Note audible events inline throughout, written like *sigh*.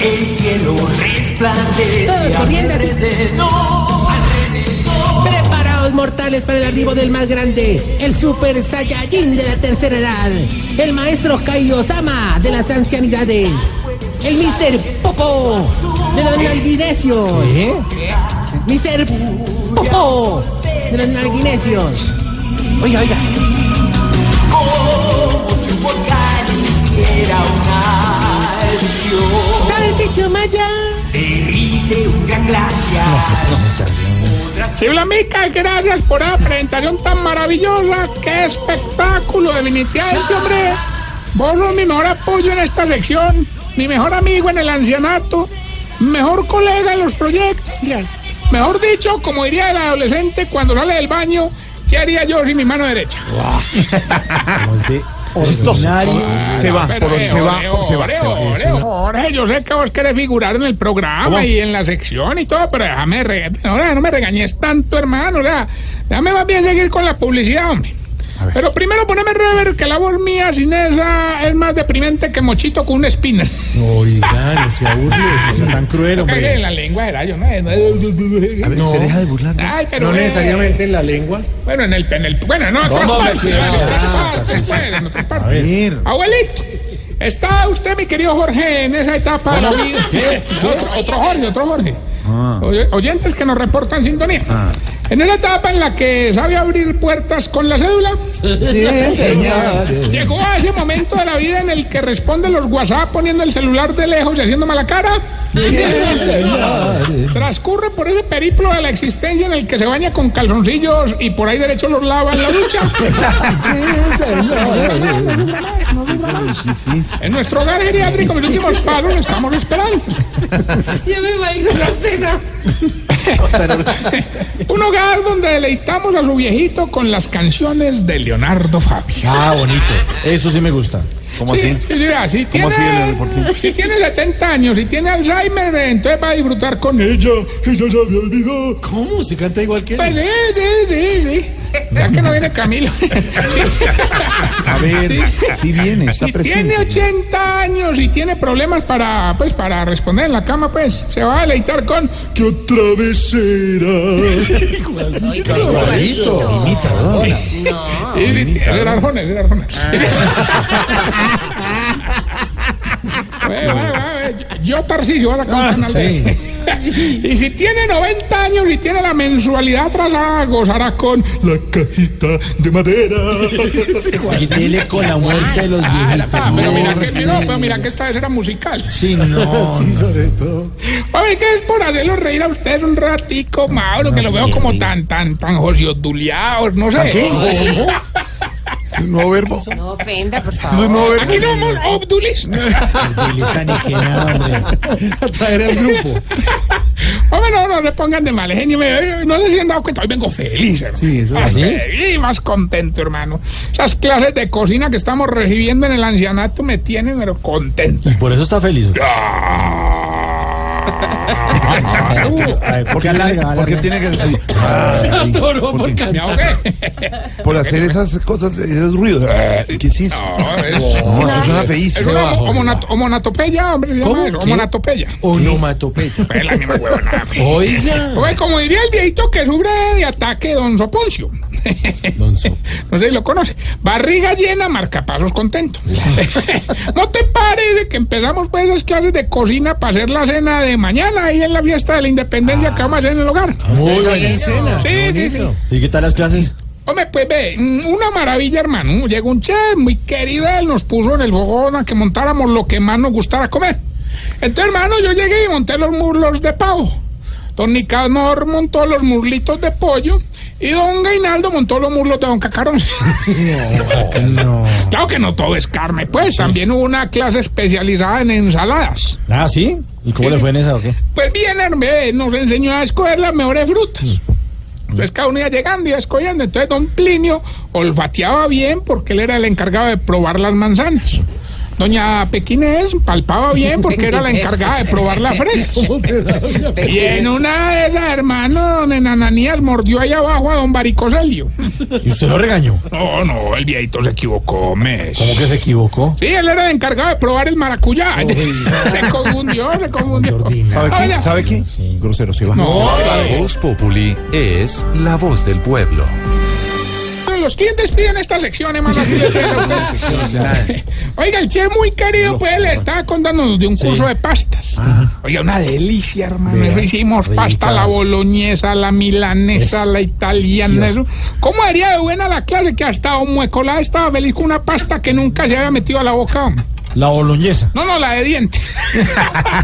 El cielo resplandece Todos corriendo. alrededor, alrededor. Preparaos mortales para el arribo del más grande, el Super Saiyajin de la tercera edad, el maestro Kaiosama de las ancianidades, el Mr. Popo de los nalguinesios. Mr. Popo de los nalguinesios. Oiga, oiga. Glaciar. Chiflamica, gracias por esa presentación tan maravillosa. ¡Qué espectáculo! Definitivamente, hombre. Vos sos mi mejor apoyo en esta sección, mi mejor amigo en el ancianato, mejor colega en los proyectos. Mejor dicho, como diría el adolescente cuando sale del baño, ¿qué haría yo sin mi mano derecha? Se va, por- se va, Jorge, se va, se va. Jorge, Eso es- Jorge, yo sé que vos querés figurar en el programa y en la sección y todo, pero déjame, re- ahora no me regañes tanto, hermano, o sea, déjame más bien seguir con la publicidad, hombre. Pero primero poneme rever que la voz mía sin esa es más deprimente que mochito con un spinner. Oiga, no se aburre, *laughs* no tan cruel, Cagué en hombre. la lengua era yo, ¿no? A ver, se deja de burlar. ¿no? Ay, pero No necesariamente en la lengua. Bueno, en el, en el bueno, no, en otras hombre, partes, en otras Ah, partes. Abuelito, ¿está usted, mi querido Jorge, en esa etapa de la vida? Otro, Jorge, otro Jorge. Oye- Oyentes que nos reportan sintonía. En esa etapa en la que sabe abrir puertas con la cédula, llegó a ese momento de la vida en el que responde los WhatsApp poniendo el celular de lejos y haciendo mala cara. Transcurre por ese periplo de la existencia en el que se baña con calzoncillos y por ahí derecho los lava en la ducha. *laughs* En nuestro hogar geriátrico, mis últimos pasos, estamos esperando. Ya me imagino la cena. *laughs* Un hogar donde deleitamos a su viejito con las canciones de Leonardo Fabio. Ah, bonito. Eso sí me gusta. ¿Cómo Sí, así? sí, vea, si ¿Cómo así, tiene, qué? si tiene 70 años, si tiene Alzheimer, eh, entonces va a disfrutar con ella. Si ya se había olvidado. ¿Cómo? ¿Se canta igual que él? sí, sí, sí, sí. Ya que no viene Camilo. *laughs* Sí. A ver, sí viene, está Si tiene presente. 80 años y tiene problemas para, pues, para responder en la cama, pues, se va a deleitar con ¿Qué otra vez será? *laughs* Igualito, imitador. Sí, sí, es el Arjona, es el Arjona. *laughs* Yo, Tarcisio, ahora con Ah, canal de- *laughs* Y si tiene 90 años y tiene la mensualidad atrasada, gozará con la cajita de madera. *laughs* Y dele con la muerte de los viejitos. Ah, pero mira que, no, pero mira que esta vez era musical. Sí, no. *laughs* Sí, sobre todo. Oye, que es por hacerlo reír a ustedes un ratico, Mauro, que lo veo como tan, tan, tan josioduleados, no sé. ¿Qué? Es un nuevo verbo. No ofenda, por Es favor. un nuevo verbo. Aquí no somos obdulis. Dile está ni que nada, hombre. A traer al grupo. Hombre, no, no le pongan de mal genio. No les han dado cuenta. Hoy vengo feliz, hermano. Sí, eso es así. feliz, más contento, hermano. Esas clases de cocina que estamos recibiendo en el ancianato me tienen, pero contento. Por eso está feliz. Ah, ¿por qué alarga? Tiene que Me ahogué. por hacer esas cosas, esos ruidos. ¿Qué es eso? No, No, eso suena Es feísimo. homonatopeya, hombre, se homonatopeya. Onomatopeya. Es la misma huevona. Oiga. Oye, como diría el viejito que sufre de ataque Don Soponcio. *laughs* No sé si lo conoce. Barriga llena, marcapasos contento. *laughs* no te pares que empezamos pues esas clases de cocina para hacer la cena de mañana ahí en la fiesta de la independencia que vamos a hacer en el hogar. Muy ¿Ustedes hacen bien. cena? Sí, sí, sí. ¿Y qué tal las clases? Hombre, pues ve, mm, una maravilla, hermano. Llegó un chef muy querido, él nos puso en el fogón a que montáramos lo que más nos gustara comer. Entonces, hermano, yo llegué y monté los muslos de pavo. Don Nicanor montó los muslitos de pollo y don Gainaldo montó los muslos de don Cacarón. *laughs* No. Claro que no todo es carne, pues también hubo una clase especializada en ensaladas. Ah, ¿sí? ¿Y cómo Sí. le fue en esa o qué? Pues bien, Hervé, nos enseñó a escoger las mejores frutas. Entonces cada uno iba llegando y iba escogiendo. Entonces don Plinio olfateaba bien porque él era el encargado de probar las manzanas. Doña Pequinés palpaba bien porque era la encargada de probar la fresa. *laughs* Y en una de esas, hermano, don Enananías mordió ahí abajo a don Baricoselio. ¿Y usted lo regañó? No, no, el viejito se equivocó, mes. ¿Cómo que se equivocó? Sí, él era el encargado de probar el maracuyá. *laughs* se confundió, se confundió. ¿Sabe qué? ¿Sabe qué? Grosero, sí, vamos. No, Voz Populi es la voz del pueblo. Los clientes piden esta sección, hermano. usted. *laughs* Oiga, el chef muy querido, pues le estaba contándonos de un curso de pastas. Oiga, una delicia, hermano. Eso hicimos pasta, la boloñesa, la milanesa, Es la italiana. Eso. ¿Cómo haría de buena la clase que hasta un muecolá estaba feliz con una pasta que nunca se había metido a la boca? hombre? La boloñesa. No, no, la de dientes. *laughs*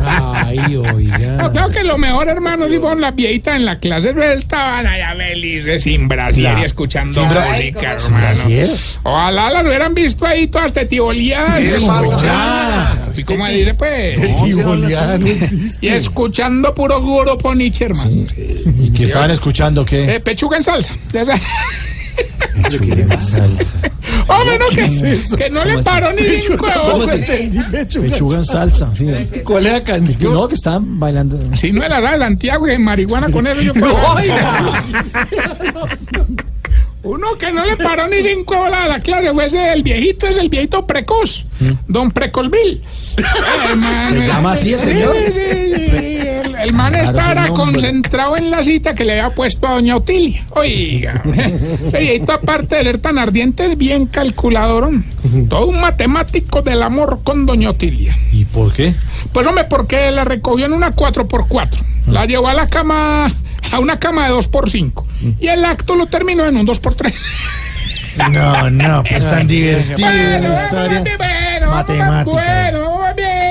Ay, oiga. No, creo que lo mejor, hermano, si fueron las viejitas en la clase, estaban allá felices, sin brasier y Claro. escuchando música, ¿Sin hermano. brasier? Ojalá las hubieran visto ahí todas tetiboleadas. pasa? Así como dice, pues. Tibolear. Y escuchando puro guro poniche, hermano. ¿Y qué estaban escuchando? ¿Qué? Eh, pechuga en salsa. *laughs* salsa. *laughs* Hombre, no, que, que no le paró ni cinco. *laughs* Pechuga en salsa, sí. ¿Cuál es la canción? No, que estaban bailando. Si no era la de Santiago y marihuana con eso, yo *laughs* creo. Uno que no le paró ni cinco voladas, claro, fue ese del viejito, es el viejito precoz, don Precosville. Mm. ¿Se llama así el señor? El, man nombre. concentrado en la cita que le había puesto a doña Otilia. Oiga, *laughs* ese viejito aparte de ser tan ardiente, es bien calculador. Todo un matemático del amor con doña Otilia. ¿Y por qué? Pues hombre, porque la recogió en una 4x4. La llevó a la cama, a una cama de 2x5. Y el acto lo terminó en un 2x3. No, no, pues *laughs* tan divertida la historia. bueno, Matemática. bueno,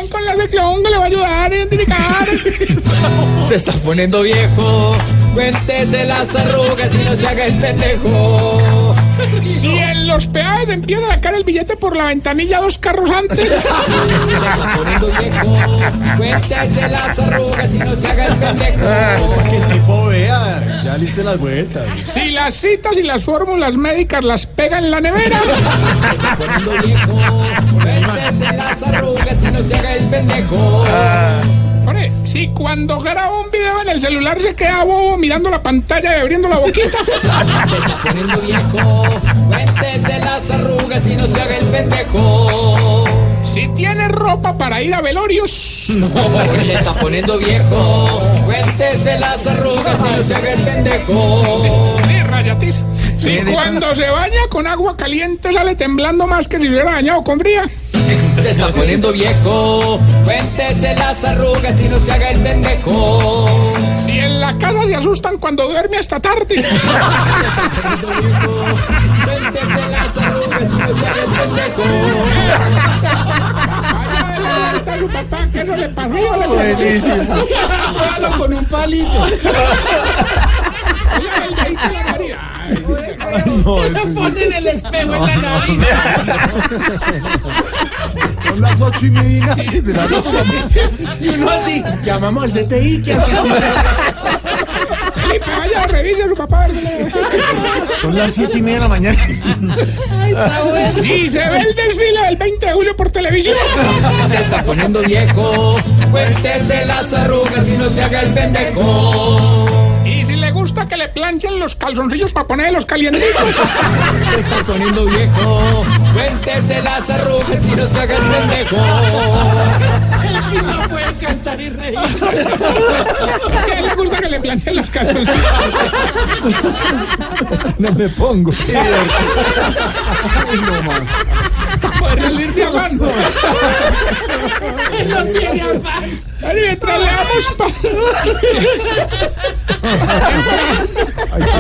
bien, con la sección que le va a ayudar a identificar. *laughs* Se está poniendo viejo. Cuéntese las arrugas y no se haga el pendejo. si en los peajes empiezan a sacar el billete por la ventanilla dos carros antes. Se está poniendo viejo. Cuéntese las arrugas y no se haga el pendejo. *laughs* Que el tipo vea, ya liste las vueltas. si las citas y las fórmulas médicas las pega en la nevera. Se está poniendo viejo. Si cuando graba un video en el celular se queda bobo mirando la pantalla y abriendo la boquita. Se *laughs* está poniendo viejo. Cuéntese las arrugas y no se haga el pendejo. Si tiene ropa para ir a velorios. *laughs* Se está poniendo viejo. Cuéntese las arrugas y no se haga el pendejo. Sí, rayatiza. Si cuando se baña con agua caliente sale temblando más que si se hubiera bañado con fría. Se está poniendo viejo. Cuéntese las arrugas y no se haga el pendejo. Si en la casa se asustan cuando duerme hasta tarde. Cuéntese las arrugas y no se haga el pendejo. Vaya, está su papá, que eso le pasó. Buenísimo. con un palito. No, sí. Ponen el espejo en la nariz. Son las ocho y media. que se la Y uno así, llamamos al CTI, ¿qué hacemos? Vaya, revise a su papá. Son las siete y media de la mañana. Ay, está bueno. Si se ve el desfile del 20 de julio por televisión. Se está poniendo viejo. Cuéntese las arrugas y no se haga el pendejo. Gusta que le planchen los calzoncillos para poner los calientitos. *laughs* Se está poniendo viejo. Cuéntese las arrugas y no se haga el pendejo. No puede cantar y reír. Que le gusta que le planchen los calzoncillos. No me pongo. Para *laughs* poder salir de afán. No tiene afán. Mientras le damos pa...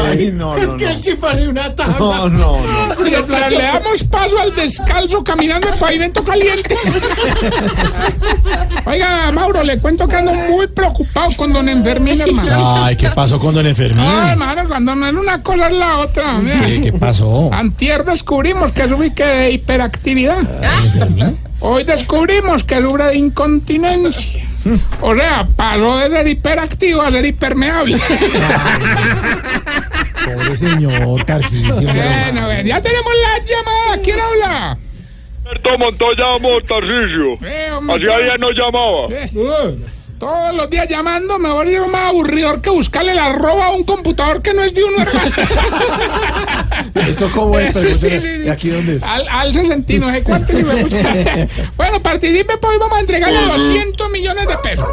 Ay, no, Es que el que pone una tabla. No, no, no. *laughs* Mientras le damos paso al descalzo caminando en pavimento caliente. *laughs* Oiga, Mauro, le cuento que ando muy preocupado con don Enfermín, hermano. Ay, ¿qué pasó con don Enfermín? Ay, hermano, cuando no es una cosa es la otra. mira. ¿Qué, qué pasó? Antier descubrimos que sufre que de hiperactividad. Hoy descubrimos que sufre de incontinencia. O sea, pasó de ser hiperactivo a ser hipermeable. Pobre señor Tarcisio. bueno, a ver, ya tenemos la llamada. ¿Quién habla? Alberto Montoya Tarcisio. Eh, hombre, Hacía días no llamaba. eh, Todos los días llamando me voy a ir más aburridor que buscarle la arroba a un computador que no es de uno, hermano. *laughs* ¿Esto cómo es? Sí, sí. ¿Y aquí dónde es? Al, al Relentino, ¿eh? ¿Cuánto le voy a buscar? Bueno, participe, pues vamos a entregarle 200 millones de pesos.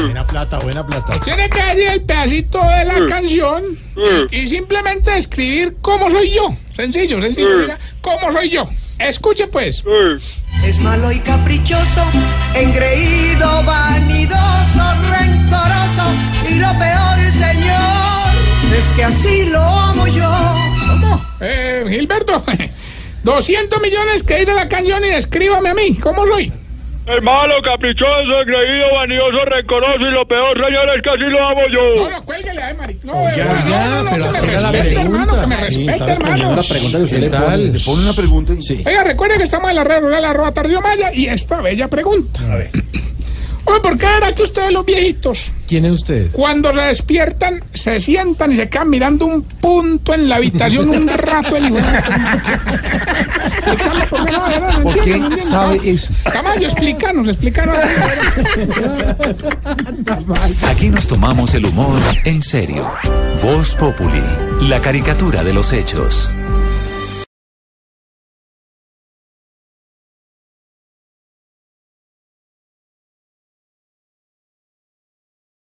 Buena plata, buena plata. Tiene que decir el pedacito de la canción y simplemente escribir cómo soy yo. Sencillo, sencillo. diga, ¿Cómo soy yo? Escuche pues. Es malo y caprichoso, engreído, vanidoso, rencoroso y lo peor, señor, es que así lo amo yo. ¿Cómo? Eh, Gilberto, *laughs* 200 millones que ir a la canción y escríbame a mí. ¿Cómo soy? Es malo, caprichoso, engreído, vanidoso, rencoroso y lo peor, señor, es que así lo amo No, yo. no, cuélguele, ay, Mari. No, Oiga, no, ya, no, no, pero que me haga la respete, hermano, que me pregunta. Sí, respete, hermano. la pregunta que usted le pone. Le pone una pregunta y... Sí. Oiga, recuerde que estamos en la red rural arroba Tarrio Maya y esta bella pregunta. A ver. Oye, ¿por qué era que ustedes los viejitos, ¿Quién es usted? cuando se despiertan, se sientan y se quedan mirando un punto en la habitación un rato? El *laughs* Explícame, ¿por qué sabe eso? Camayo, explícanos, explícanos. Aquí nos tomamos el humor en serio. Voz Populi, la caricatura de los hechos.